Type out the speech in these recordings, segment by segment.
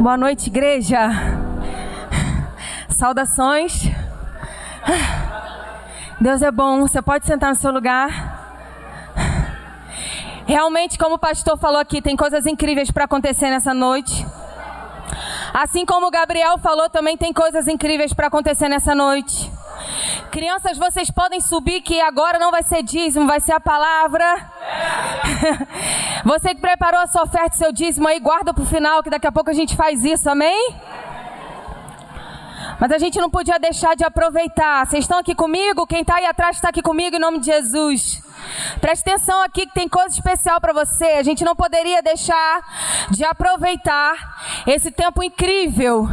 Boa noite, igreja. Saudações. Deus é bom. Você pode sentar no seu lugar. Realmente, como o pastor falou aqui, tem coisas incríveis para acontecer nessa noite. Assim como o Gabriel falou, também tem coisas incríveis para acontecer nessa noite. Crianças, vocês podem subir que agora não vai ser dízimo, vai ser a palavra. Você que preparou a sua oferta seu dízimo aí, guarda para o final, que daqui a pouco a gente faz isso, amém? Mas a gente não podia deixar de aproveitar. Vocês estão aqui comigo? Quem está aí atrás está aqui comigo em nome de Jesus. Preste atenção aqui que tem coisa especial para você. A gente não poderia deixar de aproveitar esse tempo incrível.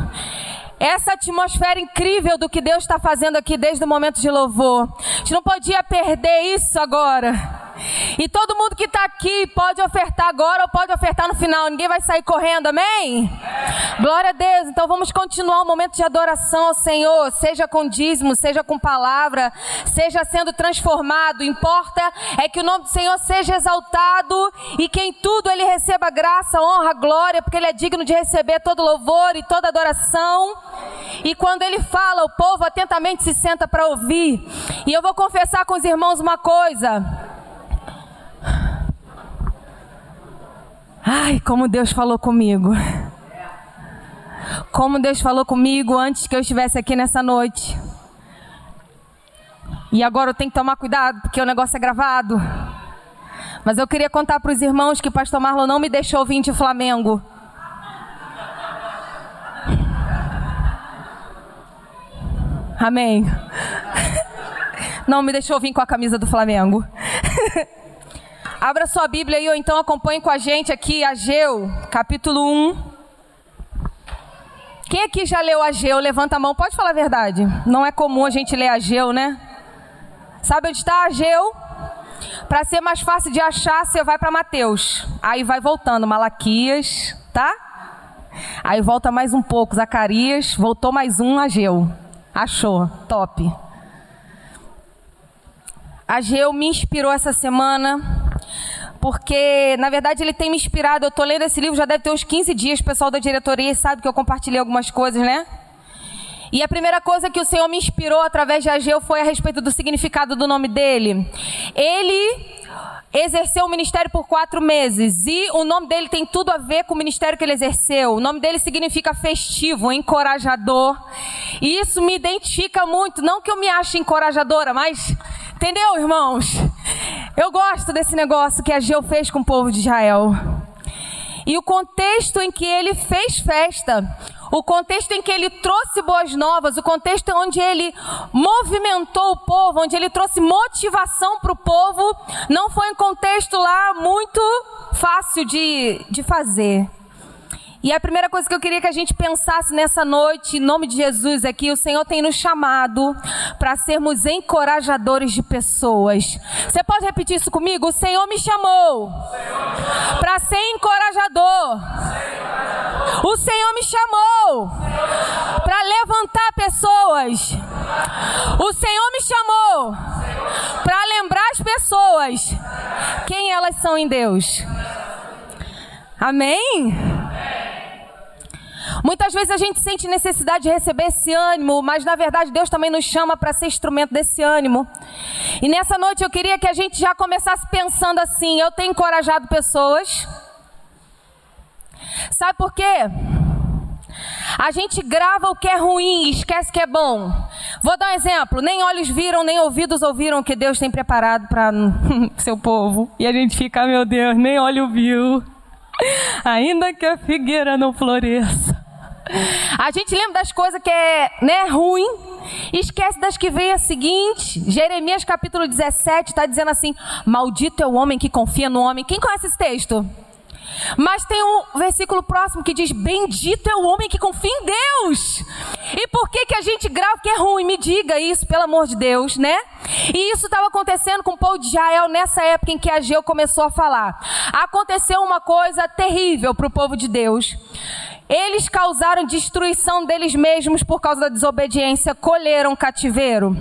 Essa atmosfera incrível do que Deus está fazendo aqui desde o momento de louvor. A gente não podia perder isso agora. E todo mundo que está aqui pode ofertar agora ou pode ofertar no final. Ninguém vai sair correndo, amém? Glória a Deus. Então vamos continuar o momento de adoração ao Senhor, seja com dízimo, seja com palavra, seja sendo transformado. Importa é que o nome do Senhor seja exaltado e que em tudo ele receba graça, honra, glória, porque ele é digno de receber todo louvor e toda adoração. E quando ele fala, o povo atentamente se senta para ouvir. E eu vou confessar com os irmãos uma coisa. Ai, como Deus falou comigo. Como Deus falou comigo antes que eu estivesse aqui nessa noite. E agora eu tenho que tomar cuidado porque o negócio é gravado. Mas eu queria contar para os irmãos que o pastor Marlon não me deixou vir de Flamengo. Amém. Não me deixou vir com a camisa do Flamengo. Abra sua Bíblia aí ou então acompanhe com a gente aqui Ageu, capítulo 1. Quem aqui já leu Ageu? Levanta a mão, pode falar a verdade. Não é comum a gente ler Ageu, né? Sabe onde está Ageu? Para ser mais fácil de achar, você vai para Mateus. Aí vai voltando, Malaquias, tá? Aí volta mais um pouco, Zacarias, voltou mais um, Ageu. Achou, top. Ageu me inspirou essa semana porque na verdade ele tem me inspirado. Eu estou lendo esse livro já deve ter uns 15 dias. O pessoal da diretoria sabe que eu compartilhei algumas coisas, né? E a primeira coisa que o Senhor me inspirou através de Ageu foi a respeito do significado do nome dele. Ele exerceu o ministério por quatro meses e o nome dele tem tudo a ver com o ministério que ele exerceu. O nome dele significa festivo, encorajador. E isso me identifica muito. Não que eu me ache encorajadora, mas entendeu, irmãos? Eu gosto desse negócio que Ageu fez com o povo de Israel. E o contexto em que ele fez festa, o contexto em que ele trouxe boas novas, o contexto onde ele movimentou o povo, onde ele trouxe motivação para o povo, não foi um contexto lá muito fácil de, de fazer. E a primeira coisa que eu queria que a gente pensasse nessa noite, em nome de Jesus, é que o Senhor tem nos chamado para sermos encorajadores de pessoas. Você pode repetir isso comigo? O Senhor me chamou para ser encorajador. O Senhor me chamou para levantar pessoas. O Senhor me chamou para lembrar as pessoas quem elas são em Deus. Amém? Muitas vezes a gente sente necessidade de receber esse ânimo, mas na verdade Deus também nos chama para ser instrumento desse ânimo. E nessa noite eu queria que a gente já começasse pensando assim: eu tenho encorajado pessoas. Sabe por quê? A gente grava o que é ruim e esquece que é bom. Vou dar um exemplo: nem olhos viram, nem ouvidos ouviram o que Deus tem preparado para seu povo. E a gente fica, meu Deus, nem olho viu. Ainda que a figueira não floresça. A gente lembra das coisas que é né, ruim e esquece das que vem a seguinte. Jeremias capítulo 17 está dizendo assim: Maldito é o homem que confia no homem. Quem conhece esse texto? Mas tem um versículo próximo que diz: Bendito é o homem que confia em Deus. E por que, que a gente grava que é ruim? Me diga isso, pelo amor de Deus, né? E isso estava acontecendo com o povo de Israel nessa época em que Ageu começou a falar. Aconteceu uma coisa terrível para o povo de Deus. Eles causaram destruição deles mesmos por causa da desobediência, colheram cativeiro.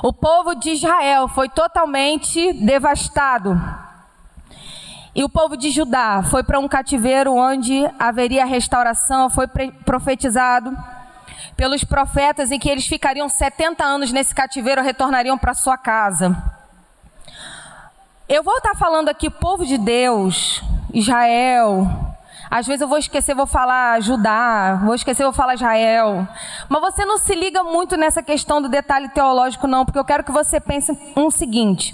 O povo de Israel foi totalmente devastado. E o povo de Judá foi para um cativeiro onde haveria restauração, foi profetizado pelos profetas em que eles ficariam 70 anos nesse cativeiro, retornariam para sua casa. Eu vou estar falando aqui povo de Deus, Israel. Às vezes eu vou esquecer, vou falar Judá, vou esquecer, vou falar Israel. Mas você não se liga muito nessa questão do detalhe teológico, não, porque eu quero que você pense um seguinte.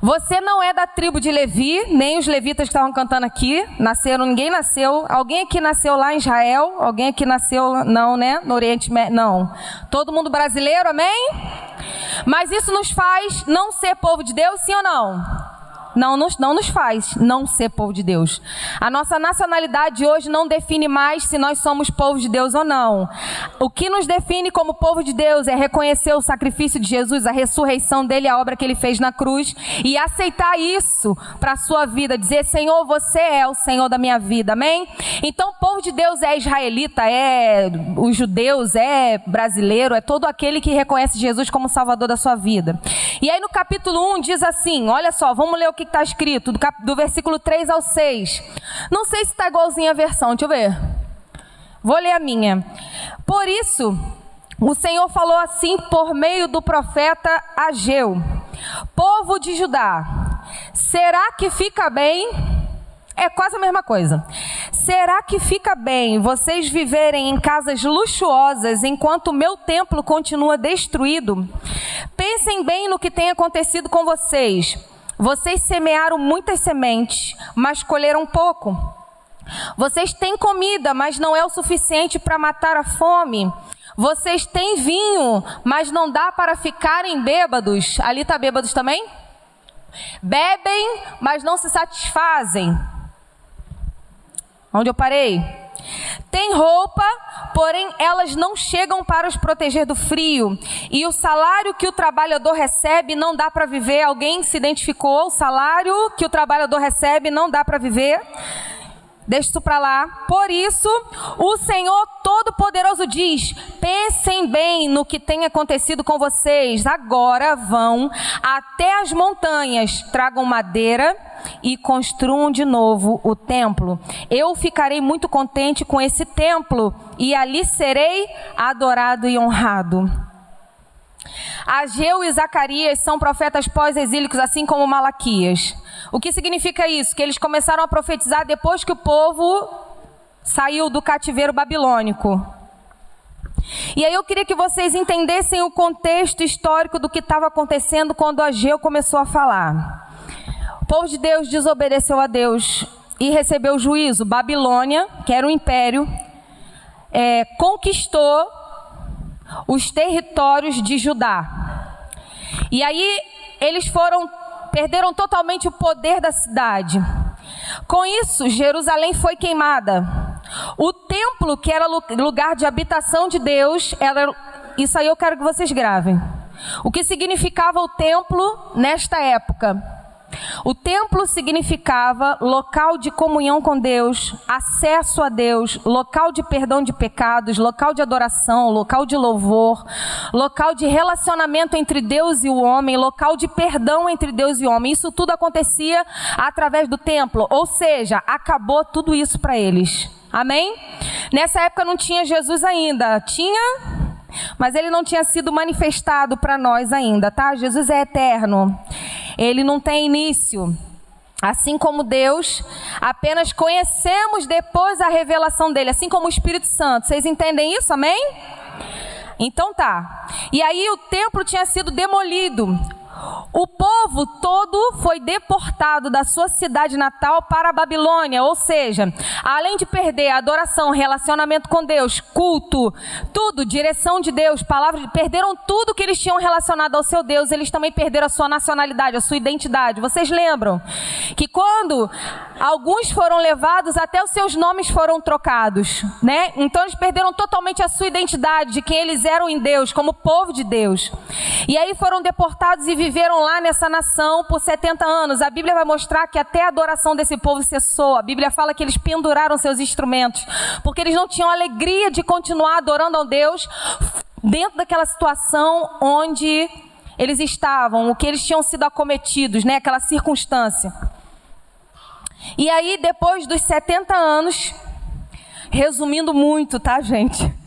Você não é da tribo de Levi, nem os levitas que estavam cantando aqui. Nasceram, ninguém nasceu. Alguém aqui nasceu lá em Israel? Alguém aqui nasceu, não, né? No Oriente Médio? Não. Todo mundo brasileiro, amém? Mas isso nos faz não ser povo de Deus, sim ou não? Não nos, não nos faz não ser povo de Deus. A nossa nacionalidade hoje não define mais se nós somos povo de Deus ou não. O que nos define como povo de Deus é reconhecer o sacrifício de Jesus, a ressurreição dele, a obra que ele fez na cruz e aceitar isso para a sua vida. Dizer, Senhor, você é o Senhor da minha vida. Amém? Então, povo de Deus é israelita, é os judeus, é brasileiro, é todo aquele que reconhece Jesus como Salvador da sua vida. E aí no capítulo 1 diz assim: olha só, vamos ler o que que está escrito, do, cap, do versículo 3 ao 6. Não sei se está igualzinha a versão, deixa eu ver. Vou ler a minha. Por isso, o Senhor falou assim por meio do profeta Ageu: Povo de Judá, será que fica bem? É quase a mesma coisa. Será que fica bem vocês viverem em casas luxuosas enquanto o meu templo continua destruído? Pensem bem no que tem acontecido com vocês. Vocês semearam muitas sementes, mas colheram pouco. Vocês têm comida, mas não é o suficiente para matar a fome. Vocês têm vinho, mas não dá para ficarem bêbados. Ali está bêbados também? Bebem, mas não se satisfazem. Onde eu parei? Tem roupa, porém elas não chegam para os proteger do frio. E o salário que o trabalhador recebe não dá para viver. Alguém se identificou? O salário que o trabalhador recebe não dá para viver. Deixa isso para lá. Por isso, o Senhor Todo-Poderoso diz: pensem bem no que tem acontecido com vocês. Agora vão até as montanhas, tragam madeira e construam de novo o templo. Eu ficarei muito contente com esse templo e ali serei adorado e honrado. Ageu e Zacarias são profetas pós-exílicos, assim como Malaquias. O que significa isso? Que eles começaram a profetizar depois que o povo saiu do cativeiro babilônico. E aí eu queria que vocês entendessem o contexto histórico do que estava acontecendo quando Ageu começou a falar. O povo de Deus desobedeceu a Deus e recebeu juízo. Babilônia, que era um império, é, conquistou os territórios de Judá. E aí eles foram perderam totalmente o poder da cidade. Com isso, Jerusalém foi queimada. O templo, que era lugar de habitação de Deus, era, isso aí eu quero que vocês gravem. O que significava o templo nesta época? O templo significava local de comunhão com Deus, acesso a Deus, local de perdão de pecados, local de adoração, local de louvor, local de relacionamento entre Deus e o homem, local de perdão entre Deus e o homem. Isso tudo acontecia através do templo, ou seja, acabou tudo isso para eles. Amém? Nessa época não tinha Jesus ainda. Tinha mas ele não tinha sido manifestado para nós ainda, tá? Jesus é eterno ele não tem início. Assim como Deus, apenas conhecemos depois a revelação dele, assim como o Espírito Santo. Vocês entendem isso? Amém? Então tá. E aí o templo tinha sido demolido. O povo todo foi deportado da sua cidade natal para a Babilônia, ou seja, além de perder adoração, relacionamento com Deus, culto, tudo, direção de Deus, palavras, perderam tudo que eles tinham relacionado ao seu Deus, eles também perderam a sua nacionalidade, a sua identidade. Vocês lembram que quando alguns foram levados, até os seus nomes foram trocados, né? Então eles perderam totalmente a sua identidade de quem eles eram em Deus, como povo de Deus. E aí foram deportados e viveram lá nessa nação por 70 anos. A Bíblia vai mostrar que até a adoração desse povo cessou. A Bíblia fala que eles penduraram seus instrumentos, porque eles não tinham alegria de continuar adorando a Deus dentro daquela situação onde eles estavam, o que eles tinham sido acometidos, né? Aquela circunstância. E aí, depois dos 70 anos, resumindo muito, tá, gente?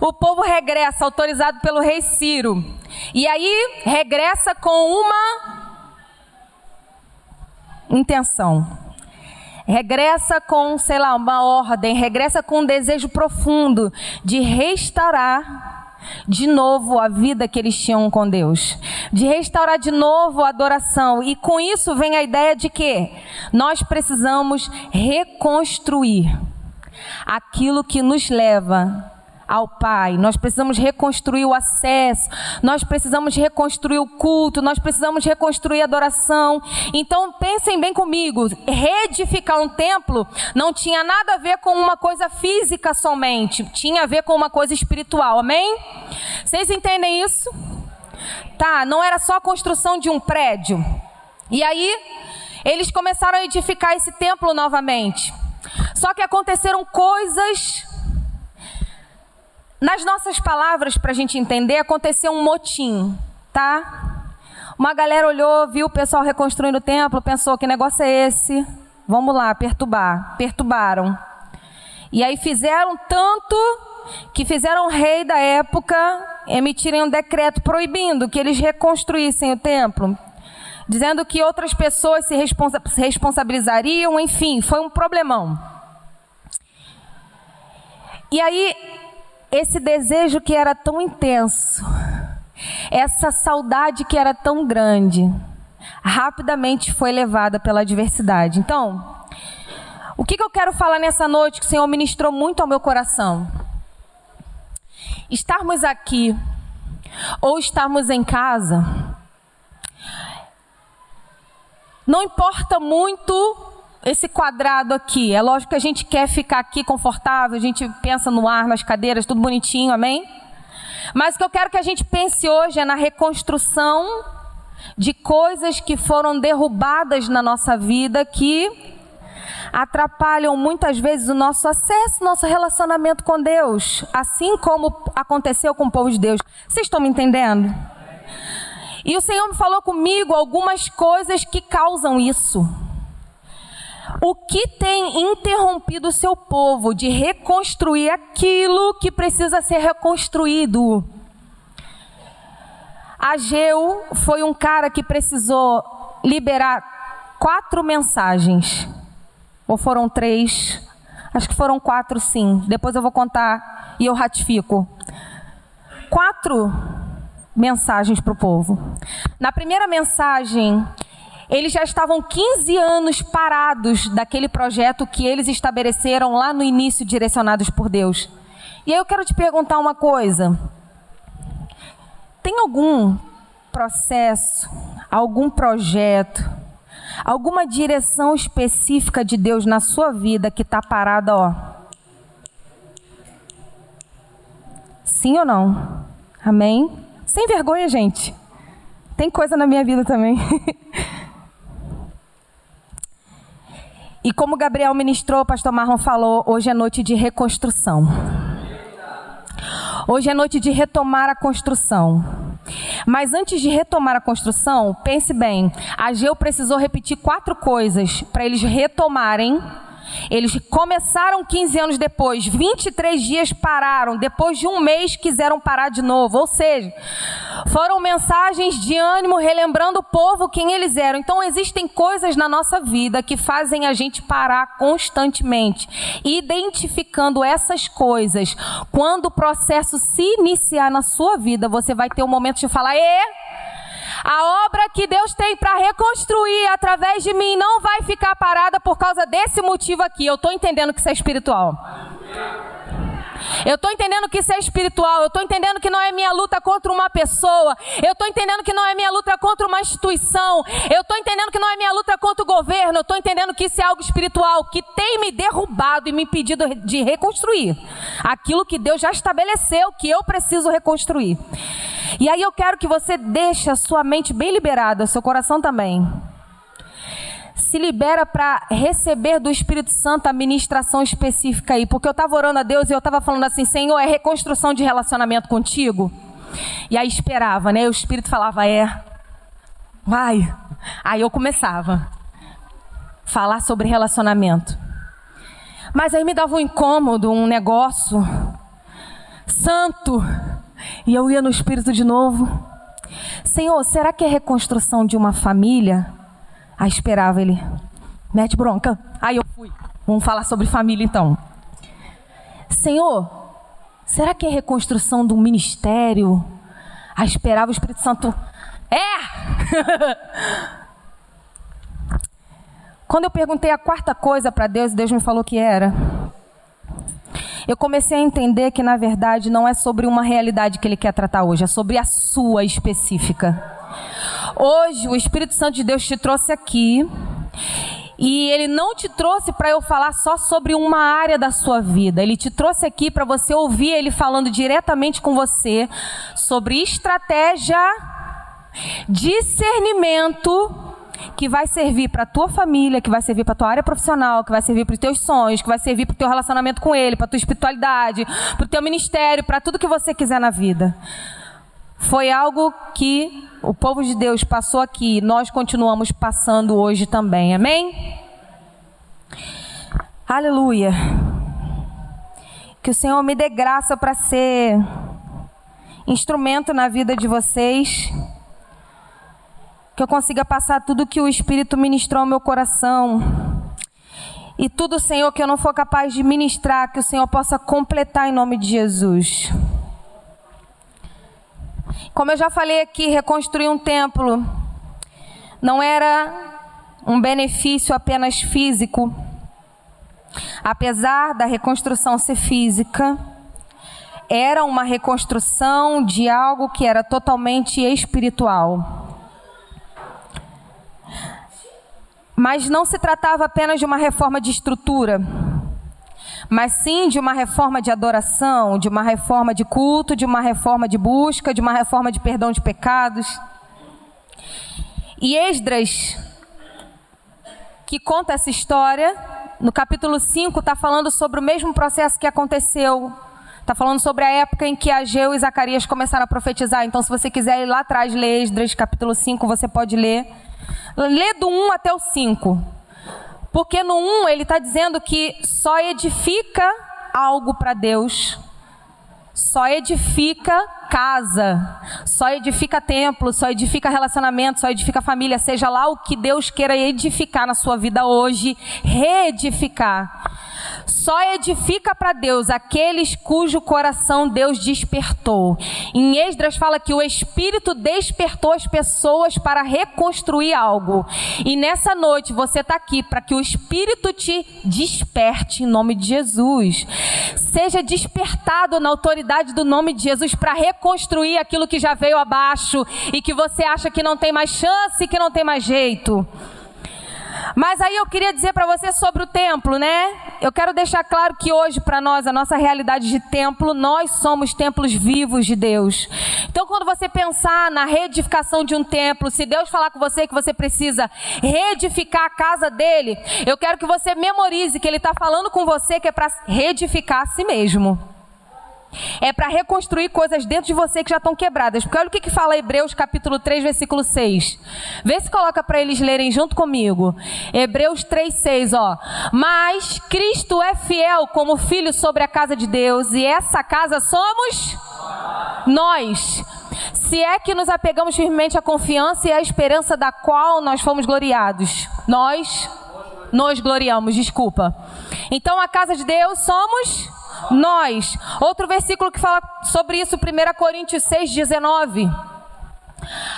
O povo regressa, autorizado pelo rei Ciro. E aí, regressa com uma intenção. Regressa com, sei lá, uma ordem, regressa com um desejo profundo de restaurar de novo a vida que eles tinham com Deus, de restaurar de novo a adoração. E com isso vem a ideia de que nós precisamos reconstruir aquilo que nos leva ao Pai. Nós precisamos reconstruir o acesso, nós precisamos reconstruir o culto, nós precisamos reconstruir a adoração. Então pensem bem comigo, reedificar um templo não tinha nada a ver com uma coisa física somente, tinha a ver com uma coisa espiritual. Amém? Vocês entendem isso? Tá, não era só a construção de um prédio. E aí, eles começaram a edificar esse templo novamente. Só que aconteceram coisas nas nossas palavras, para a gente entender, aconteceu um motim, tá? Uma galera olhou, viu o pessoal reconstruindo o templo, pensou: que negócio é esse? Vamos lá, perturbar. Perturbaram. E aí fizeram tanto que fizeram o rei da época emitirem um decreto proibindo que eles reconstruíssem o templo, dizendo que outras pessoas se, responsa se responsabilizariam, enfim, foi um problemão. E aí esse desejo que era tão intenso, essa saudade que era tão grande, rapidamente foi levada pela adversidade. Então, o que, que eu quero falar nessa noite que o Senhor ministrou muito ao meu coração? Estarmos aqui ou estarmos em casa, não importa muito esse quadrado aqui. É lógico que a gente quer ficar aqui confortável, a gente pensa no ar, nas cadeiras, tudo bonitinho, amém? Mas o que eu quero que a gente pense hoje é na reconstrução de coisas que foram derrubadas na nossa vida que atrapalham muitas vezes o nosso acesso, nosso relacionamento com Deus, assim como aconteceu com o povo de Deus. Vocês estão me entendendo? E o Senhor me falou comigo algumas coisas que causam isso. O que tem interrompido o seu povo de reconstruir aquilo que precisa ser reconstruído? Ageu foi um cara que precisou liberar quatro mensagens. Ou foram três? Acho que foram quatro, sim. Depois eu vou contar e eu ratifico. Quatro mensagens para o povo. Na primeira mensagem, eles já estavam 15 anos parados daquele projeto que eles estabeleceram lá no início, direcionados por Deus. E aí eu quero te perguntar uma coisa: tem algum processo, algum projeto, alguma direção específica de Deus na sua vida que está parada, ó? Sim ou não? Amém? Sem vergonha, gente. Tem coisa na minha vida também. E como Gabriel ministrou, o pastor Marlon falou, hoje é noite de reconstrução. Hoje é noite de retomar a construção. Mas antes de retomar a construção, pense bem: Ageu precisou repetir quatro coisas para eles retomarem eles começaram 15 anos depois, 23 dias pararam, depois de um mês quiseram parar de novo. Ou seja, foram mensagens de ânimo relembrando o povo quem eles eram. Então existem coisas na nossa vida que fazem a gente parar constantemente. Identificando essas coisas, quando o processo se iniciar na sua vida, você vai ter um momento de falar: "E a obra que Deus tem para reconstruir através de mim não vai ficar parada por causa desse motivo aqui. Eu estou entendendo que isso é espiritual. Eu estou entendendo que isso é espiritual. Eu estou entendendo que não é minha luta contra uma pessoa. Eu estou entendendo que não é minha luta contra uma instituição. Eu estou entendendo que não é minha luta contra o governo. Eu estou entendendo que isso é algo espiritual que tem me derrubado e me impedido de reconstruir aquilo que Deus já estabeleceu que eu preciso reconstruir. E aí eu quero que você deixe a sua mente bem liberada, seu coração também. Se libera para receber do Espírito Santo a ministração específica aí. Porque eu estava orando a Deus e eu estava falando assim, Senhor, é reconstrução de relacionamento contigo? E aí esperava, né? O Espírito falava, é. Vai. Aí eu começava. falar sobre relacionamento. Mas aí me dava um incômodo, um negócio santo. E eu ia no Espírito de novo. Senhor, será que é reconstrução de uma família? Aí esperava ele. Mete bronca. Aí eu fui. Vamos falar sobre família então. Senhor, será que é reconstrução do ministério? Aí esperava o Espírito Santo. É! Quando eu perguntei a quarta coisa para Deus, Deus me falou que era. Eu comecei a entender que, na verdade, não é sobre uma realidade que Ele quer tratar hoje, é sobre a sua específica. Hoje, o Espírito Santo de Deus te trouxe aqui e ele não te trouxe para eu falar só sobre uma área da sua vida. Ele te trouxe aqui para você ouvir ele falando diretamente com você sobre estratégia, discernimento que vai servir para tua família, que vai servir para tua área profissional, que vai servir para os teus sonhos, que vai servir para o teu relacionamento com Ele, para tua espiritualidade, para o teu ministério, para tudo que você quiser na vida. Foi algo que o povo de Deus passou aqui, nós continuamos passando hoje também. Amém? Aleluia. Que o Senhor me dê graça para ser instrumento na vida de vocês que eu consiga passar tudo que o Espírito ministrou ao meu coração. E tudo, Senhor, que eu não for capaz de ministrar, que o Senhor possa completar em nome de Jesus. Como eu já falei aqui, reconstruir um templo não era um benefício apenas físico. Apesar da reconstrução ser física, era uma reconstrução de algo que era totalmente espiritual. Mas não se tratava apenas de uma reforma de estrutura, mas sim de uma reforma de adoração, de uma reforma de culto, de uma reforma de busca, de uma reforma de perdão de pecados. E Esdras, que conta essa história, no capítulo 5, está falando sobre o mesmo processo que aconteceu. Está falando sobre a época em que Ageu e Zacarias começaram a profetizar. Então, se você quiser ir lá atrás ler Esdras, capítulo 5, você pode ler. Lê do 1 até o 5. Porque no 1 ele está dizendo que só edifica algo para Deus, só edifica casa, só edifica templo, só edifica relacionamento, só edifica família, seja lá o que Deus queira edificar na sua vida hoje, reedificar. Só edifica para Deus aqueles cujo coração Deus despertou. Em Esdras fala que o Espírito despertou as pessoas para reconstruir algo. E nessa noite você está aqui para que o Espírito te desperte em nome de Jesus. Seja despertado na autoridade do nome de Jesus para reconstruir aquilo que já veio abaixo e que você acha que não tem mais chance, que não tem mais jeito. Mas aí eu queria dizer para você sobre o templo, né? Eu quero deixar claro que hoje, para nós, a nossa realidade de templo, nós somos templos vivos de Deus. Então, quando você pensar na reedificação de um templo, se Deus falar com você que você precisa reedificar a casa dele, eu quero que você memorize que ele está falando com você que é para reedificar a si mesmo. É para reconstruir coisas dentro de você que já estão quebradas. Porque olha o que, que fala Hebreus capítulo 3, versículo 6. Vê se coloca para eles lerem junto comigo. Hebreus 3, 6, ó. Mas Cristo é fiel como filho sobre a casa de Deus, e essa casa somos nós. Se é que nos apegamos firmemente à confiança e à esperança da qual nós fomos gloriados. Nós nos gloriamos, desculpa. Então a casa de Deus somos nós. Outro versículo que fala sobre isso, 1 Coríntios 6, 19.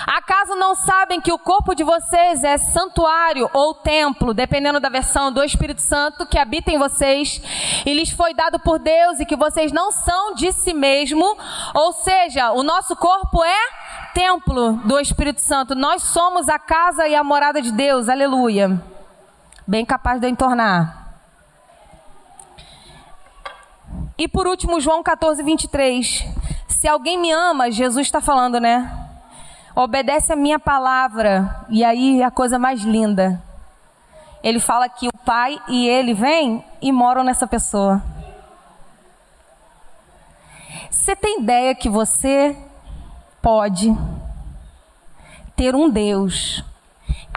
Acaso não sabem que o corpo de vocês é santuário ou templo, dependendo da versão do Espírito Santo que habita em vocês e lhes foi dado por Deus e que vocês não são de si mesmo? Ou seja, o nosso corpo é templo do Espírito Santo. Nós somos a casa e a morada de Deus. Aleluia. Bem capaz de entornar. E por último, João 14, 23. Se alguém me ama, Jesus está falando, né? Obedece a minha palavra. E aí a coisa mais linda. Ele fala que o Pai e ele vêm e moram nessa pessoa. Você tem ideia que você pode ter um Deus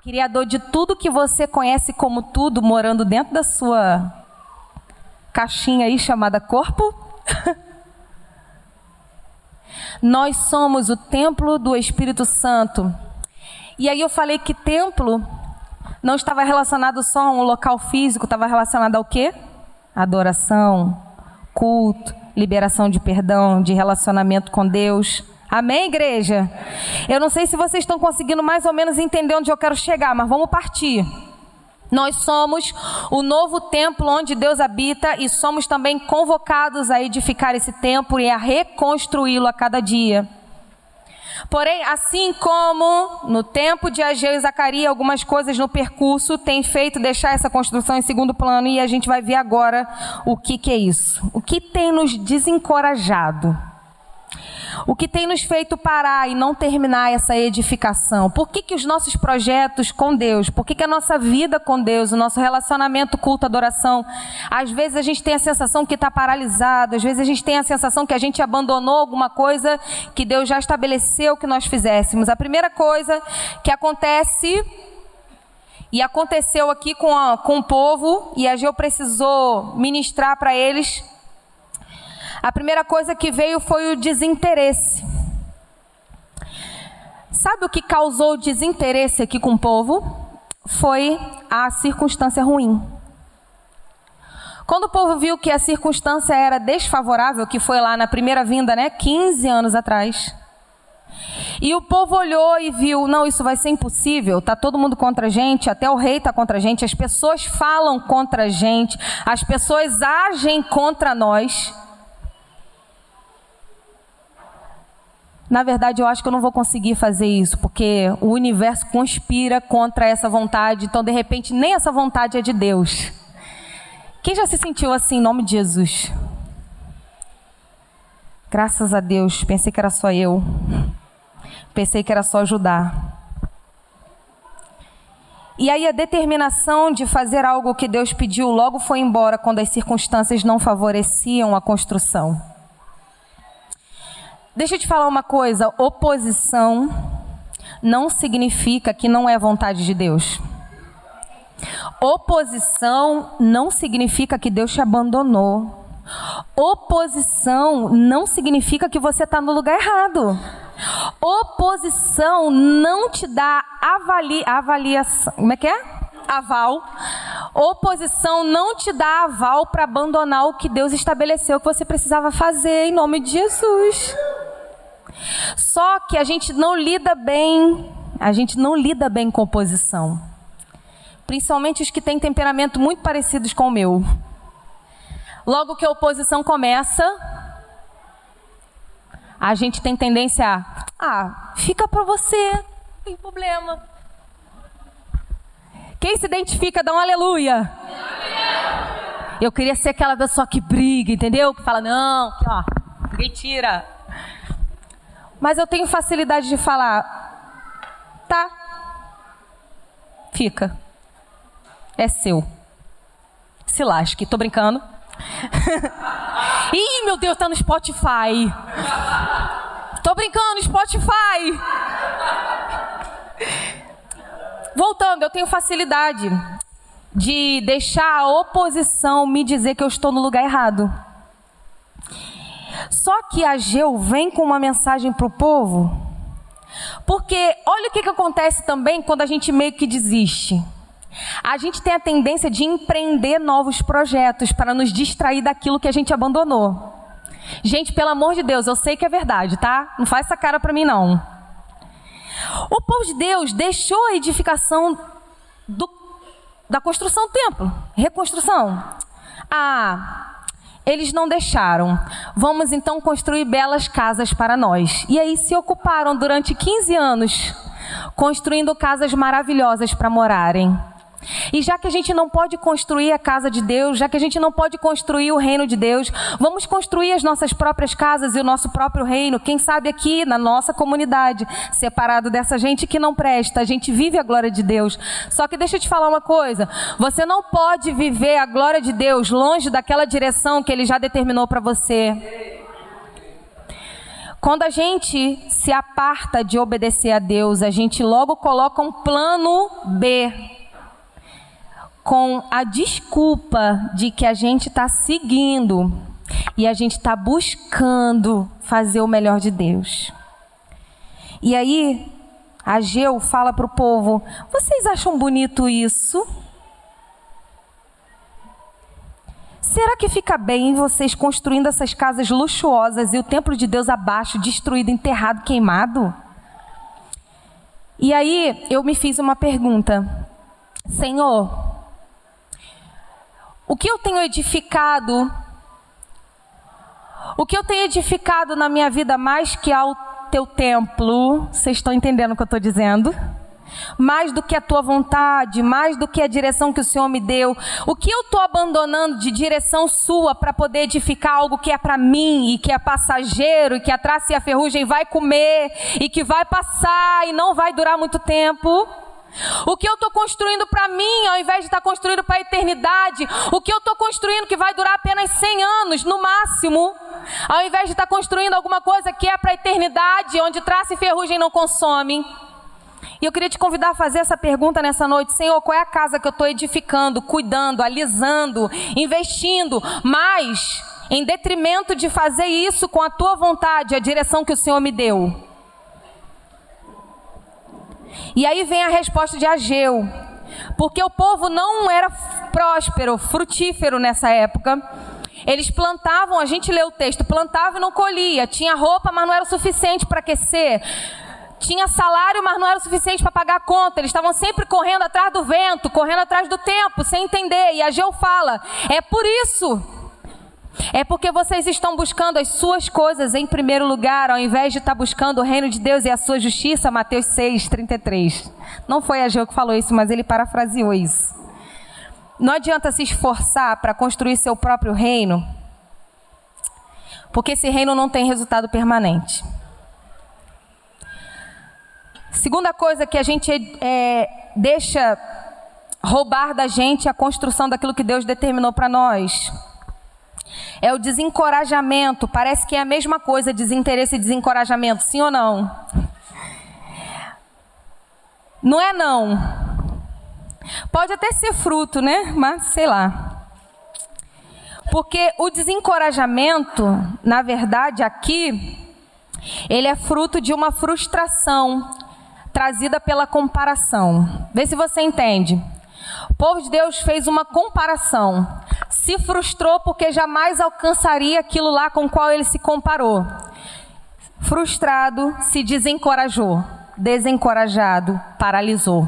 Criador de tudo que você conhece como tudo, morando dentro da sua caixinha aí chamada corpo. Nós somos o templo do Espírito Santo. E aí eu falei que templo não estava relacionado só a um local físico, estava relacionado ao quê? Adoração, culto, liberação de perdão, de relacionamento com Deus. Amém, igreja? Eu não sei se vocês estão conseguindo mais ou menos entender onde eu quero chegar, mas vamos partir. Nós somos o novo templo onde Deus habita e somos também convocados a edificar esse templo e a reconstruí-lo a cada dia. Porém, assim como no tempo de Ageu e Zacarias, algumas coisas no percurso têm feito deixar essa construção em segundo plano e a gente vai ver agora o que, que é isso. O que tem nos desencorajado. O que tem nos feito parar e não terminar essa edificação? Por que, que os nossos projetos com Deus, por que, que a nossa vida com Deus, o nosso relacionamento, culto, adoração, às vezes a gente tem a sensação que está paralisado, às vezes a gente tem a sensação que a gente abandonou alguma coisa que Deus já estabeleceu que nós fizéssemos. A primeira coisa que acontece e aconteceu aqui com, a, com o povo, e a Geu precisou ministrar para eles a primeira coisa que veio foi o desinteresse. Sabe o que causou desinteresse aqui com o povo? Foi a circunstância ruim. Quando o povo viu que a circunstância era desfavorável, que foi lá na primeira vinda, né, 15 anos atrás, e o povo olhou e viu, não, isso vai ser impossível, tá todo mundo contra a gente, até o rei tá contra a gente, as pessoas falam contra a gente, as pessoas agem contra nós. Na verdade, eu acho que eu não vou conseguir fazer isso, porque o universo conspira contra essa vontade, então de repente nem essa vontade é de Deus. Quem já se sentiu assim em nome de Jesus? Graças a Deus, pensei que era só eu. Pensei que era só ajudar. E aí a determinação de fazer algo que Deus pediu logo foi embora quando as circunstâncias não favoreciam a construção. Deixa eu te falar uma coisa: oposição não significa que não é vontade de Deus. Oposição não significa que Deus te abandonou. Oposição não significa que você está no lugar errado. Oposição não te dá avali, avaliação. Como é que é? Aval. Oposição não te dá aval para abandonar o que Deus estabeleceu que você precisava fazer em nome de Jesus. Só que a gente não lida bem, a gente não lida bem com oposição. Principalmente os que têm temperamento muito parecidos com o meu. Logo que a oposição começa, a gente tem tendência a, ah, fica para você, não tem problema. Quem se identifica, dá um aleluia. Eu queria ser aquela só que briga, entendeu? Que fala, não, que, ó, ninguém tira. Mas eu tenho facilidade de falar, tá, fica, é seu. Se lasque, tô brincando. Ih, meu Deus, tá no Spotify. Tô brincando, Spotify. Voltando, eu tenho facilidade de deixar a oposição me dizer que eu estou no lugar errado. Só que Ageu vem com uma mensagem para o povo, porque olha o que, que acontece também quando a gente meio que desiste. A gente tem a tendência de empreender novos projetos para nos distrair daquilo que a gente abandonou. Gente, pelo amor de Deus, eu sei que é verdade, tá? Não faz essa cara para mim não. O povo de Deus deixou a edificação do, da construção do templo, reconstrução. Ah, eles não deixaram. Vamos então construir belas casas para nós. E aí se ocuparam durante 15 anos construindo casas maravilhosas para morarem. E já que a gente não pode construir a casa de Deus, já que a gente não pode construir o reino de Deus, vamos construir as nossas próprias casas e o nosso próprio reino. Quem sabe aqui na nossa comunidade, separado dessa gente que não presta, a gente vive a glória de Deus. Só que deixa eu te falar uma coisa: você não pode viver a glória de Deus longe daquela direção que Ele já determinou para você. Quando a gente se aparta de obedecer a Deus, a gente logo coloca um plano B, com a desculpa de que a gente está seguindo e a gente está buscando fazer o melhor de Deus. E aí, Ageu fala para o povo: vocês acham bonito isso? Será que fica bem vocês construindo essas casas luxuosas e o templo de Deus abaixo, destruído, enterrado, queimado? E aí eu me fiz uma pergunta: Senhor, o que eu tenho edificado? O que eu tenho edificado na minha vida mais que ao teu templo? Vocês estão entendendo o que eu estou dizendo? mais do que a tua vontade, mais do que a direção que o Senhor me deu. O que eu estou abandonando de direção sua para poder edificar algo que é para mim e que é passageiro e que a traça e a ferrugem vai comer e que vai passar e não vai durar muito tempo? O que eu estou construindo para mim, ao invés de estar tá construindo para a eternidade, o que eu estou construindo que vai durar apenas 100 anos, no máximo, ao invés de estar tá construindo alguma coisa que é para a eternidade, onde traça e ferrugem não consomem. E eu queria te convidar a fazer essa pergunta nessa noite: Senhor, qual é a casa que eu estou edificando, cuidando, alisando, investindo, mas em detrimento de fazer isso com a tua vontade, a direção que o Senhor me deu? E aí vem a resposta de Ageu. Porque o povo não era próspero, frutífero nessa época. Eles plantavam, a gente lê o texto, plantava e não colhia. Tinha roupa, mas não era o suficiente para aquecer tinha salário, mas não era o suficiente para pagar a conta. Eles estavam sempre correndo atrás do vento, correndo atrás do tempo, sem entender. E a Geu fala: é por isso. É porque vocês estão buscando as suas coisas em primeiro lugar, ao invés de estar buscando o reino de Deus e a sua justiça, Mateus 6, 33. Não foi a Geu que falou isso, mas ele parafraseou isso. Não adianta se esforçar para construir seu próprio reino, porque esse reino não tem resultado permanente. Segunda coisa que a gente é, deixa roubar da gente a construção daquilo que Deus determinou para nós. É o desencorajamento. Parece que é a mesma coisa, desinteresse e desencorajamento, sim ou não? Não é não. Pode até ser fruto, né? Mas sei lá. Porque o desencorajamento, na verdade, aqui, ele é fruto de uma frustração trazida pela comparação. Vê se você entende. O povo de Deus fez uma comparação. Se frustrou porque jamais alcançaria aquilo lá com o qual ele se comparou. Frustrado, se desencorajou. Desencorajado, paralisou.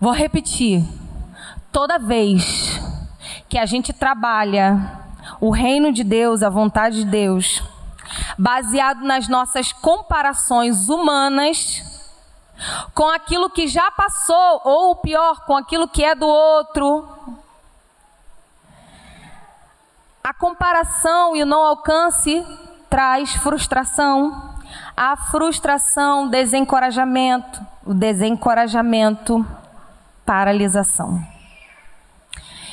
Vou repetir. Toda vez que a gente trabalha o reino de Deus, a vontade de Deus, baseado nas nossas comparações humanas com aquilo que já passou, ou o pior, com aquilo que é do outro. A comparação e o não alcance traz frustração. A frustração, desencorajamento. O desencorajamento, paralisação.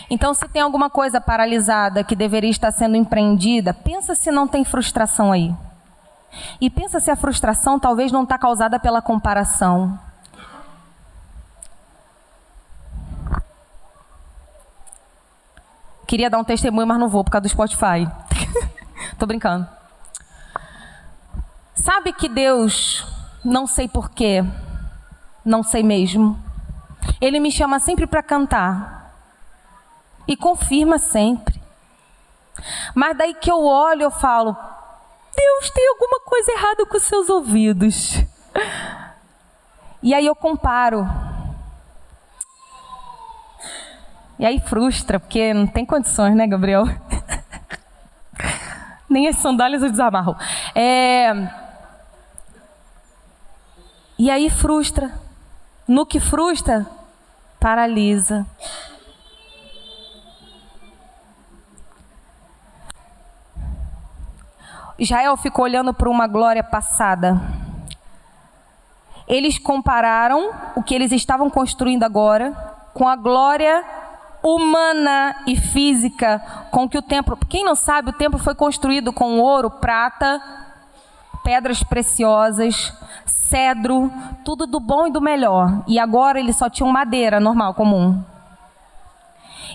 Então, se tem alguma coisa paralisada que deveria estar sendo empreendida, pensa se não tem frustração aí. E pensa se a frustração talvez não está causada pela comparação. Queria dar um testemunho, mas não vou por causa do Spotify. Tô brincando. Sabe que Deus, não sei porquê, não sei mesmo, Ele me chama sempre para cantar e confirma sempre. Mas daí que eu olho, eu falo: Deus tem alguma coisa errada com os seus ouvidos. E aí eu comparo. E aí frustra, porque não tem condições, né, Gabriel? Nem as sandálias eu desamarro. É... E aí frustra. No que frustra, paralisa. Israel ficou olhando para uma glória passada. Eles compararam o que eles estavam construindo agora com a glória humana e física com que o templo. Quem não sabe, o templo foi construído com ouro, prata, pedras preciosas, cedro, tudo do bom e do melhor. E agora eles só tinham madeira normal, comum.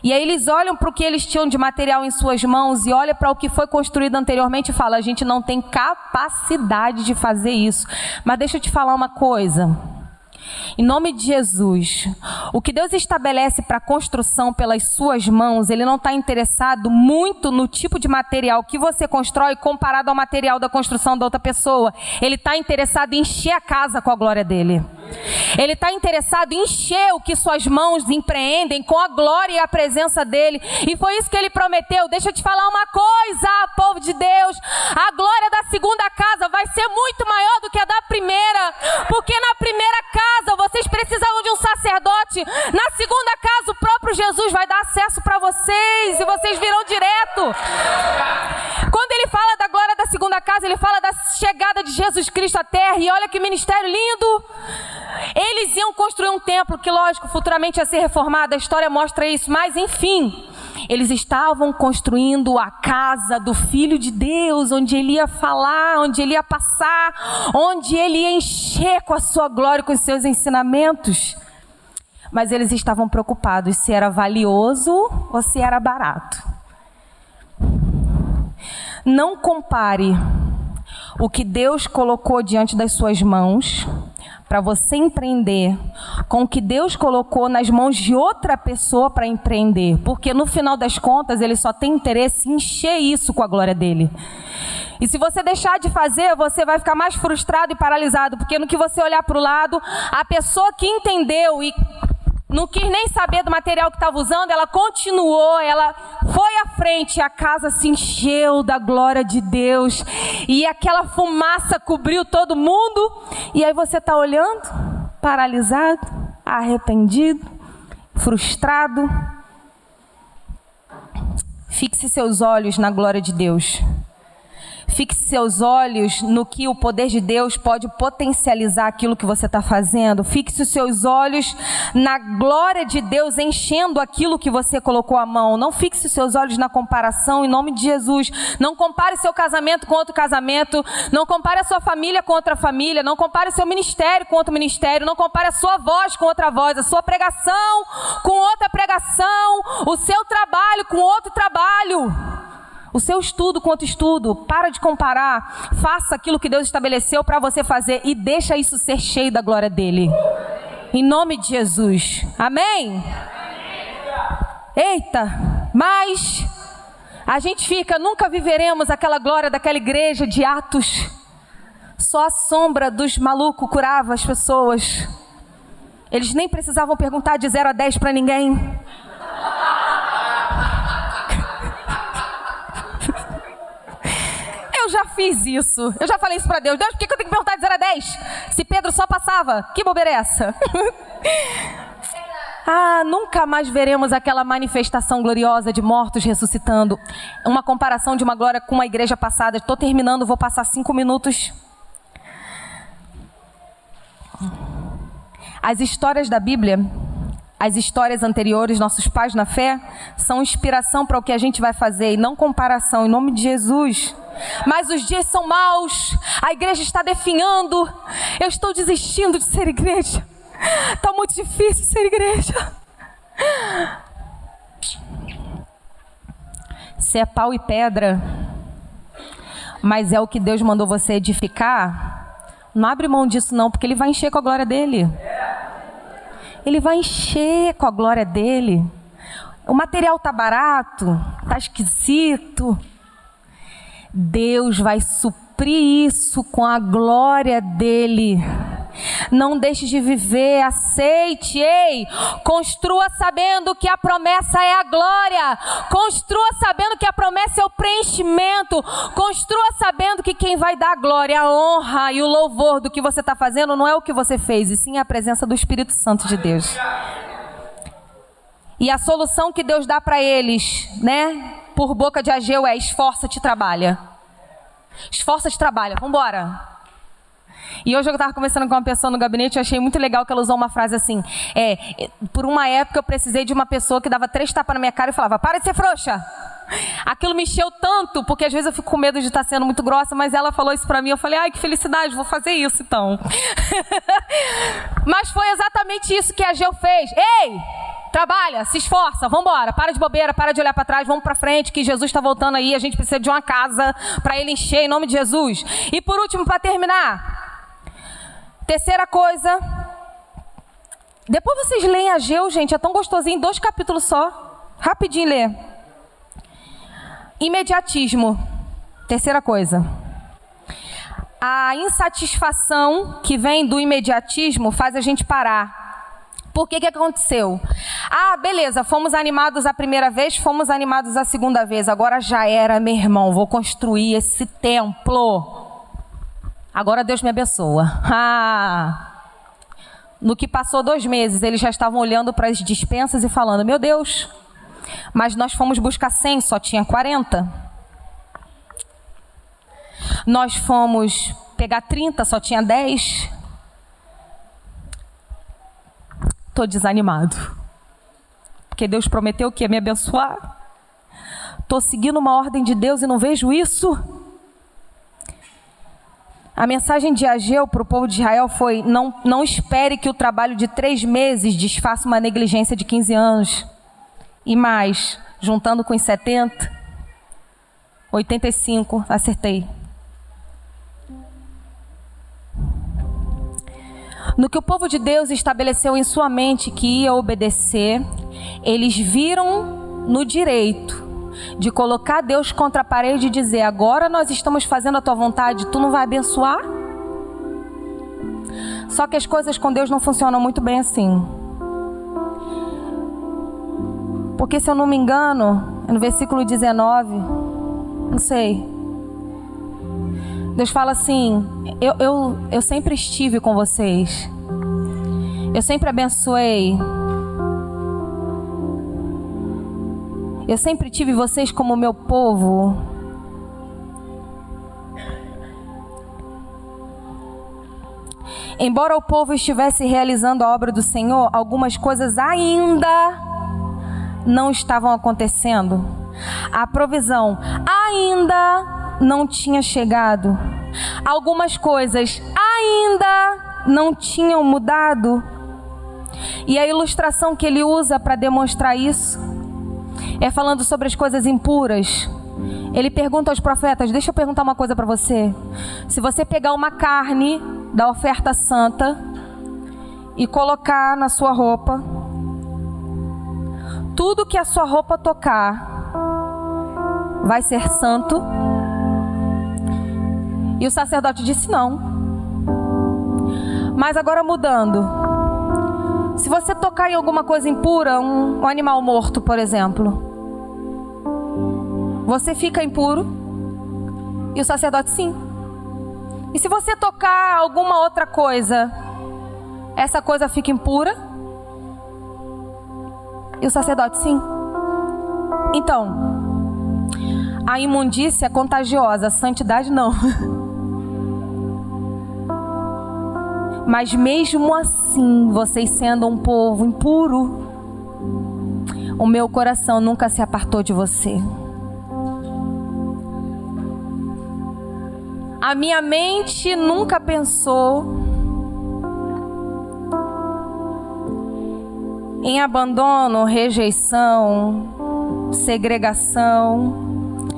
E aí eles olham para o que eles tinham de material em suas mãos e olham para o que foi construído anteriormente e falam: a gente não tem capacidade de fazer isso. Mas deixa eu te falar uma coisa. Em nome de Jesus, o que Deus estabelece para a construção pelas suas mãos, Ele não está interessado muito no tipo de material que você constrói comparado ao material da construção da outra pessoa. Ele está interessado em encher a casa com a glória dele. Ele está interessado em encher o que suas mãos empreendem com a glória e a presença dele. E foi isso que ele prometeu. Deixa eu te falar uma coisa, povo de Deus. A glória da segunda casa vai ser muito maior do que a da primeira. Porque na primeira casa vocês precisavam de um sacerdote. Na segunda casa o próprio Jesus vai dar acesso para vocês. E vocês virão direto. Quando ele fala da glória da segunda casa, ele fala da chegada de Jesus Cristo à terra. E olha que ministério lindo. Eles iam construir um templo que, lógico, futuramente ia ser reformado, a história mostra isso, mas enfim, eles estavam construindo a casa do Filho de Deus, onde ele ia falar, onde ele ia passar, onde ele ia encher com a sua glória, com os seus ensinamentos. Mas eles estavam preocupados se era valioso ou se era barato. Não compare o que Deus colocou diante das suas mãos para você empreender com o que Deus colocou nas mãos de outra pessoa para empreender, porque no final das contas ele só tem interesse em encher isso com a glória dele. E se você deixar de fazer, você vai ficar mais frustrado e paralisado, porque no que você olhar para o lado, a pessoa que entendeu e não quis nem saber do material que estava usando, ela continuou, ela foi à frente, a casa se encheu da glória de Deus, e aquela fumaça cobriu todo mundo, e aí você está olhando, paralisado, arrependido, frustrado. Fixe seus olhos na glória de Deus. Fixe seus olhos no que o poder de Deus pode potencializar aquilo que você está fazendo. Fixe os seus olhos na glória de Deus enchendo aquilo que você colocou a mão. Não fixe os seus olhos na comparação em nome de Jesus. Não compare seu casamento com outro casamento. Não compare a sua família com outra família. Não compare o seu ministério com outro ministério. Não compare a sua voz com outra voz. A sua pregação com outra pregação. O seu trabalho com outro trabalho. O seu estudo outro estudo, para de comparar, faça aquilo que Deus estabeleceu para você fazer e deixa isso ser cheio da glória dele. Em nome de Jesus. Amém? Eita, mas a gente fica, nunca viveremos aquela glória daquela igreja de Atos. Só a sombra dos malucos curava as pessoas. Eles nem precisavam perguntar de 0 a 10 para ninguém. Fiz isso. Eu já falei isso para Deus. Deus, por que eu tenho que perguntar de 0 a 10? Se Pedro só passava, que bobeira é essa? ah, nunca mais veremos aquela manifestação gloriosa de mortos ressuscitando. Uma comparação de uma glória com uma igreja passada. Estou terminando, vou passar cinco minutos. As histórias da Bíblia as histórias anteriores, nossos pais na fé, são inspiração para o que a gente vai fazer e não comparação, em nome de Jesus. Mas os dias são maus, a igreja está definhando, eu estou desistindo de ser igreja. Está muito difícil ser igreja. Se é pau e pedra, mas é o que Deus mandou você edificar, não abre mão disso não, porque Ele vai encher com a glória dele. Ele vai encher com a glória dele. O material tá barato, tá esquisito. Deus vai suprir isso com a glória dele. Não deixe de viver, aceite, ei, construa sabendo que a promessa é a glória, construa sabendo que a promessa é o preenchimento, construa sabendo que quem vai dar a glória, a honra e o louvor do que você está fazendo não é o que você fez, e sim a presença do Espírito Santo de Deus. E a solução que Deus dá para eles, né, por boca de Ageu é: esforça-te, trabalha. Esforça-te, trabalha, vamos embora. E hoje eu estava conversando com uma pessoa no gabinete, eu achei muito legal que ela usou uma frase assim: é, por uma época eu precisei de uma pessoa que dava três tapas na minha cara e falava: para de ser frouxa. Aquilo me encheu tanto, porque às vezes eu fico com medo de estar sendo muito grossa, mas ela falou isso para mim, eu falei: ai, que felicidade, vou fazer isso então. mas foi exatamente isso que a Geu fez. Ei! Trabalha, se esforça, vamos embora. Para de bobeira, para de olhar para trás, vamos para frente, que Jesus está voltando aí. A gente precisa de uma casa para ele encher em nome de Jesus. E por último, para terminar, terceira coisa. Depois vocês leem Ageu, gente, é tão gostosinho, dois capítulos só. Rapidinho ler. Imediatismo. Terceira coisa. A insatisfação que vem do imediatismo faz a gente parar por que que aconteceu? Ah, beleza, fomos animados a primeira vez, fomos animados a segunda vez. Agora já era, meu irmão, vou construir esse templo. Agora Deus me abençoa. Ah. No que passou dois meses, eles já estavam olhando para as dispensas e falando: Meu Deus, mas nós fomos buscar 100, só tinha 40. Nós fomos pegar 30, só tinha 10. Estou desanimado. Porque Deus prometeu que ia me abençoar. Estou seguindo uma ordem de Deus e não vejo isso. A mensagem de Ageu para o povo de Israel foi: não, não espere que o trabalho de três meses desfaça uma negligência de 15 anos. E mais, juntando com os 70, 85, acertei. No que o povo de Deus estabeleceu em sua mente que ia obedecer, eles viram no direito de colocar Deus contra a parede e dizer: agora nós estamos fazendo a tua vontade, tu não vai abençoar? Só que as coisas com Deus não funcionam muito bem assim. Porque se eu não me engano, no versículo 19, não sei. Deus fala assim: eu, eu, eu sempre estive com vocês. Eu sempre abençoei. Eu sempre tive vocês como meu povo. Embora o povo estivesse realizando a obra do Senhor, algumas coisas ainda não estavam acontecendo. A provisão ainda não tinha chegado. Algumas coisas ainda não tinham mudado. E a ilustração que ele usa para demonstrar isso é falando sobre as coisas impuras. Ele pergunta aos profetas: Deixa eu perguntar uma coisa para você. Se você pegar uma carne da oferta santa e colocar na sua roupa, tudo que a sua roupa tocar vai ser santo? E o sacerdote disse: Não. Mas agora mudando. Se você tocar em alguma coisa impura, um, um animal morto, por exemplo, você fica impuro? E o sacerdote sim. E se você tocar alguma outra coisa, essa coisa fica impura? E o sacerdote sim. Então, a imundícia é contagiosa, a santidade não. Mas mesmo assim, vocês sendo um povo impuro, o meu coração nunca se apartou de você. A minha mente nunca pensou em abandono, rejeição, segregação.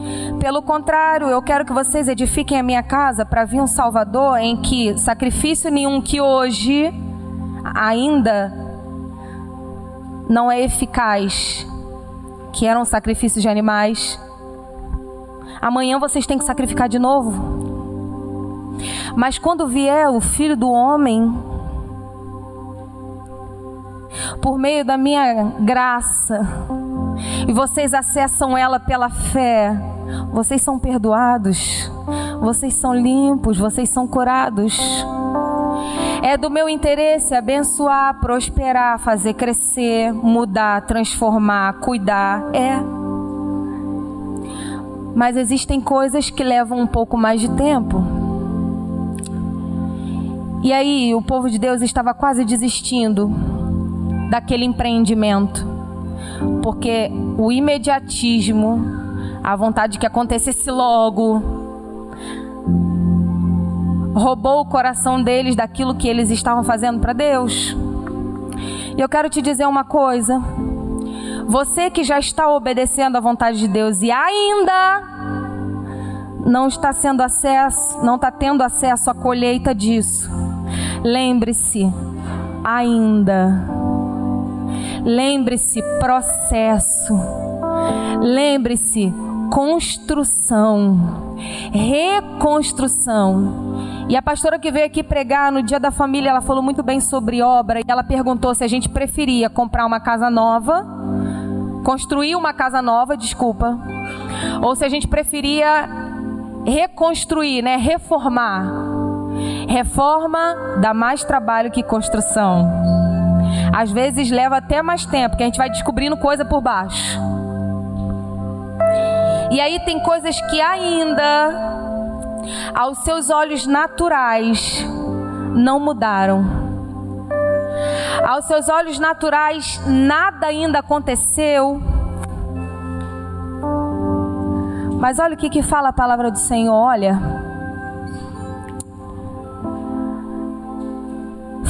Pelo contrário, eu quero que vocês edifiquem a minha casa para vir um Salvador em que sacrifício nenhum que hoje ainda não é eficaz, que eram sacrifícios de animais, amanhã vocês têm que sacrificar de novo. Mas quando vier o Filho do Homem, por meio da minha graça, e vocês acessam ela pela fé, vocês são perdoados, vocês são limpos, vocês são curados. É do meu interesse abençoar, prosperar, fazer crescer, mudar, transformar, cuidar. É. Mas existem coisas que levam um pouco mais de tempo. E aí, o povo de Deus estava quase desistindo daquele empreendimento, porque o imediatismo, a vontade que acontecesse logo, roubou o coração deles daquilo que eles estavam fazendo para Deus. E eu quero te dizer uma coisa. Você que já está obedecendo à vontade de Deus e ainda não está sendo acesso, não está tendo acesso à colheita disso. Lembre-se, ainda. Lembre-se, processo. Lembre-se, construção, reconstrução. E a pastora que veio aqui pregar no Dia da Família, ela falou muito bem sobre obra e ela perguntou se a gente preferia comprar uma casa nova, construir uma casa nova, desculpa, ou se a gente preferia reconstruir, né, reformar. Reforma dá mais trabalho que construção. Às vezes leva até mais tempo, que a gente vai descobrindo coisa por baixo. E aí tem coisas que ainda aos seus olhos naturais não mudaram. Aos seus olhos naturais nada ainda aconteceu. Mas olha o que, que fala a palavra do Senhor, olha.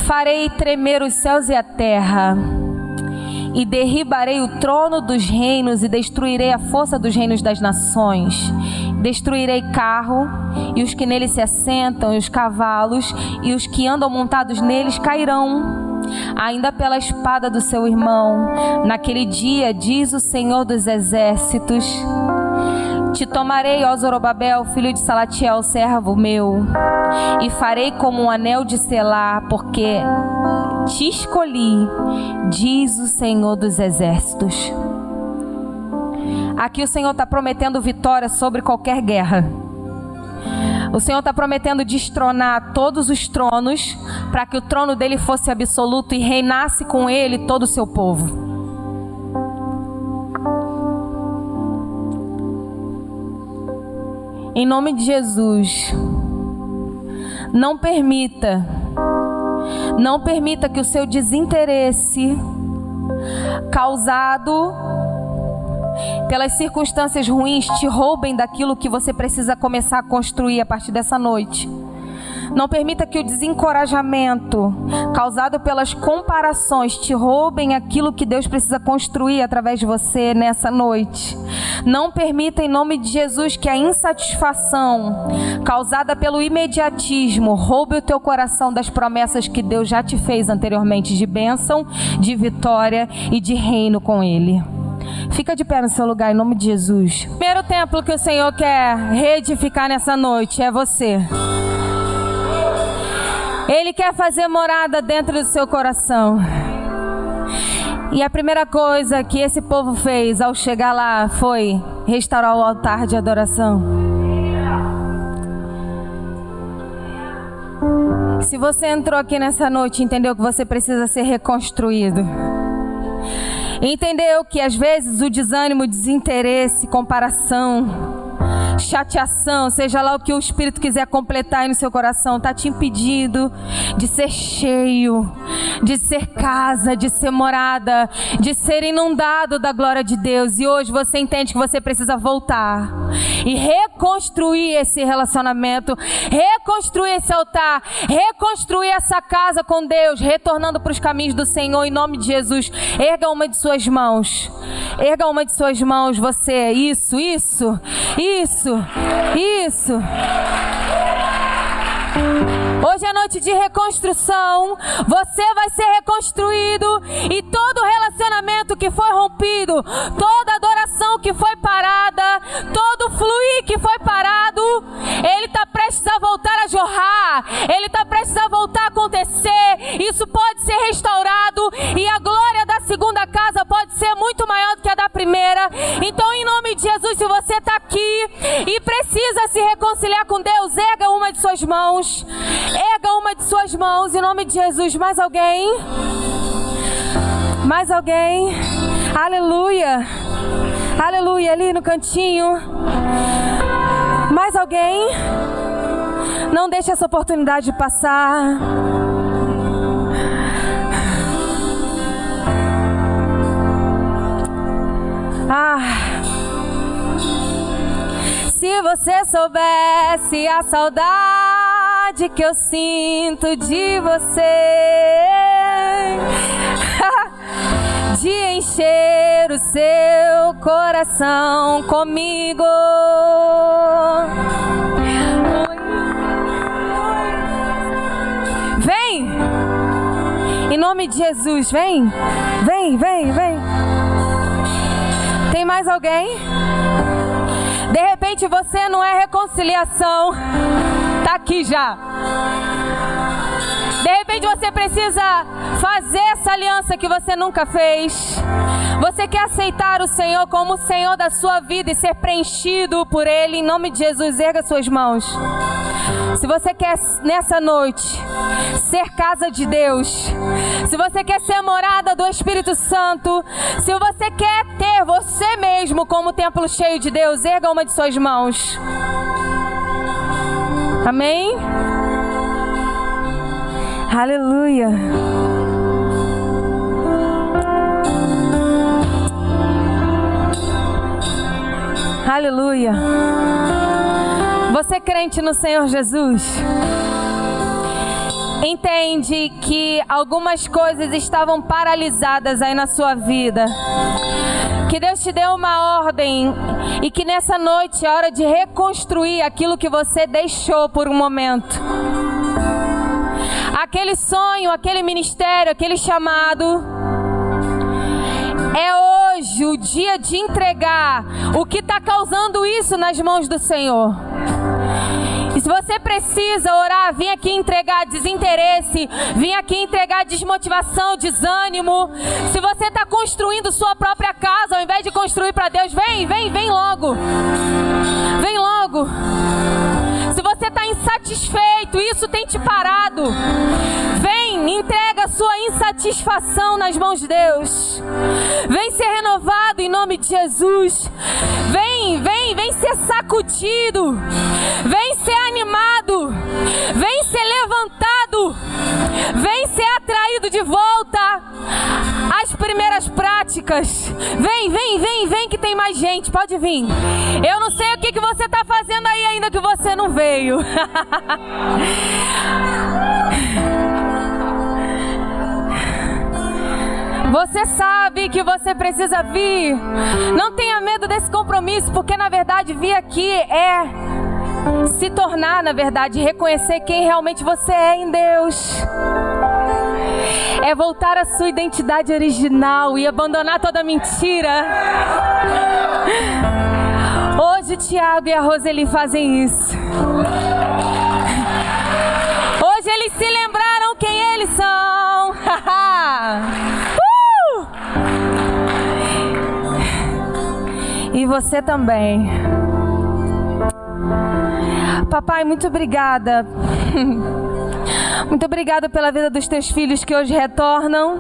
Farei tremer os céus e a terra e derribarei o trono dos reinos e destruirei a força dos reinos das nações. Destruirei carro e os que nele se assentam, e os cavalos e os que andam montados neles cairão, ainda pela espada do seu irmão. Naquele dia, diz o Senhor dos exércitos: Te tomarei, ó Zorobabel, filho de Salatiel, servo meu, e farei como um anel de selar, porque te escolhi, diz o Senhor dos exércitos. Aqui o Senhor está prometendo vitória sobre qualquer guerra. O Senhor está prometendo destronar todos os tronos, para que o trono dele fosse absoluto e reinasse com ele todo o seu povo. Em nome de Jesus, não permita não permita que o seu desinteresse causado pelas circunstâncias ruins te roubem daquilo que você precisa começar a construir a partir dessa noite. Não permita que o desencorajamento causado pelas comparações te roubem aquilo que Deus precisa construir através de você nessa noite. Não permita, em nome de Jesus, que a insatisfação causada pelo imediatismo roube o teu coração das promessas que Deus já te fez anteriormente de bênção, de vitória e de reino com Ele. Fica de pé no seu lugar em nome de Jesus. Primeiro templo que o Senhor quer reedificar nessa noite é você. Ele quer fazer morada dentro do seu coração. E a primeira coisa que esse povo fez ao chegar lá foi restaurar o altar de adoração. Se você entrou aqui nessa noite, entendeu que você precisa ser reconstruído. Entendeu que às vezes o desânimo, desinteresse, comparação, chateação, seja lá o que o Espírito quiser completar aí no seu coração, está te impedindo de ser cheio, de ser casa, de ser morada, de ser inundado da glória de Deus. E hoje você entende que você precisa voltar e reconstruir esse relacionamento, reconstruir esse altar, reconstruir essa casa com Deus, retornando para os caminhos do Senhor em nome de Jesus. Erga uma de suas mãos. Erga uma de suas mãos, você. Isso, isso, isso, isso. Hoje é noite de reconstrução. Você vai ser reconstruído e todo relacionamento que foi rompido, toda adoração que foi parada, todo fluir que foi parado, ele está prestes a voltar a jorrar. Ele está prestes a voltar a acontecer. Isso pode ser restaurado e a glória da segunda casa pode ser muito maior do que a da primeira. Então, em nome de Jesus, se você está aqui e precisa se reconciliar com Deus, erga uma de suas mãos. Erga uma de suas mãos em nome de Jesus. Mais alguém? Mais alguém? Aleluia. Aleluia. Ali no cantinho. Mais alguém? Não deixe essa oportunidade passar. Ah. Se você soubesse a saudade que eu sinto de você, de encher o seu coração comigo. Vem! Em nome de Jesus, vem! Vem, vem, vem! Tem mais alguém? De repente você não é reconciliação. Tá aqui já. De repente você precisa fazer essa aliança que você nunca fez. Você quer aceitar o Senhor como o Senhor da sua vida e ser preenchido por Ele em nome de Jesus? Erga suas mãos. Se você quer nessa noite ser casa de Deus, se você quer ser morada do Espírito Santo, se você quer ter você mesmo como templo cheio de Deus, erga uma de suas mãos. Amém? Aleluia. Aleluia. Você crente no Senhor Jesus? Entende que algumas coisas estavam paralisadas aí na sua vida. Que Deus te deu uma ordem e que nessa noite é hora de reconstruir aquilo que você deixou por um momento. Aquele sonho, aquele ministério, aquele chamado. É hoje o dia de entregar o que está causando isso nas mãos do Senhor. E se você precisa orar, vim aqui entregar desinteresse, vim aqui entregar desmotivação, desânimo. Se você está construindo sua própria casa, ao invés de construir para Deus, vem, vem, vem logo. Vem logo. Você está insatisfeito, isso tem te parado. Vem, entrega a sua insatisfação nas mãos de Deus. Vem ser renovado em nome de Jesus. Vem, vem, vem ser sacudido. Vem ser animado. Vem ser levantado. Vem ser atraído de volta às primeiras práticas. Vem, vem, vem, vem que tem mais gente. Pode vir. Eu não sei o que, que você está fazendo aí ainda que você não veio. Você sabe que você precisa vir. Não tenha medo desse compromisso, porque na verdade vir aqui é se tornar, na verdade, reconhecer quem realmente você é em Deus. É voltar à sua identidade original e abandonar toda mentira. Hoje o Tiago e a Roseli fazem isso. Hoje eles se lembraram quem eles são. uh! E você também. Papai, muito obrigada. Muito obrigada pela vida dos teus filhos que hoje retornam.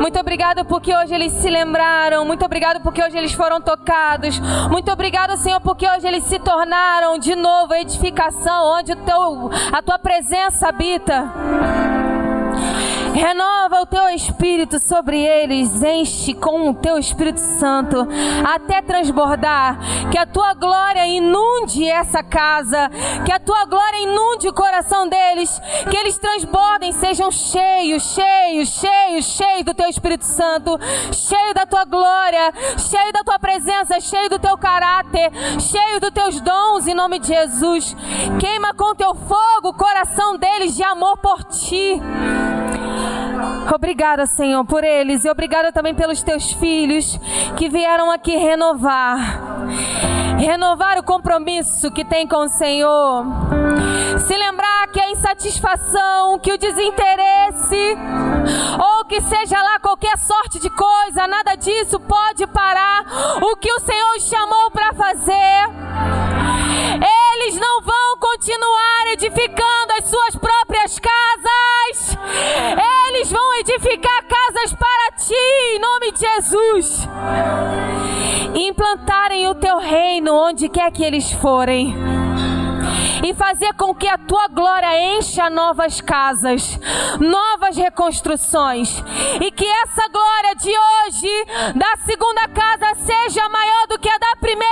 Muito obrigado porque hoje eles se lembraram. Muito obrigado porque hoje eles foram tocados. Muito obrigado, Senhor, porque hoje eles se tornaram de novo a edificação onde teu, a tua presença habita. Renova o teu espírito sobre eles, enche com o teu Espírito Santo até transbordar. Que a tua glória inunde essa casa, que a tua glória inunde o coração deles, que eles transbordem, sejam cheios, cheios, cheios, cheios do teu Espírito Santo, cheio da tua glória, cheio da tua presença, cheio do teu caráter, cheio dos teus dons em nome de Jesus. Queima com teu fogo o coração deles de amor por ti. Obrigada, Senhor, por eles e obrigada também pelos teus filhos que vieram aqui renovar. Renovar o compromisso que tem com o Senhor. Se lembrar que a insatisfação, que o desinteresse, ou que seja lá qualquer sorte de coisa, nada disso pode parar o que o Senhor chamou para fazer. Eles não vão continuar edificando as suas próprias casas. Eles vão edificar casas para ti, em nome de Jesus. E implantarem o teu reino onde quer que eles forem. E fazer com que a tua glória encha novas casas, novas reconstruções, e que essa glória de hoje, da segunda casa, seja maior do que a da primeira,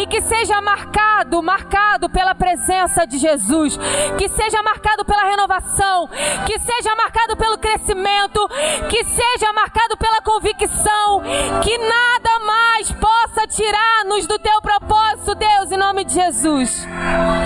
e que seja marcado, marcado pela presença de Jesus, que seja marcado pela renovação, que seja marcado pelo crescimento, que seja marcado pela convicção, que nada mais possa tirar-nos do teu propósito, Deus, em nome de Jesus.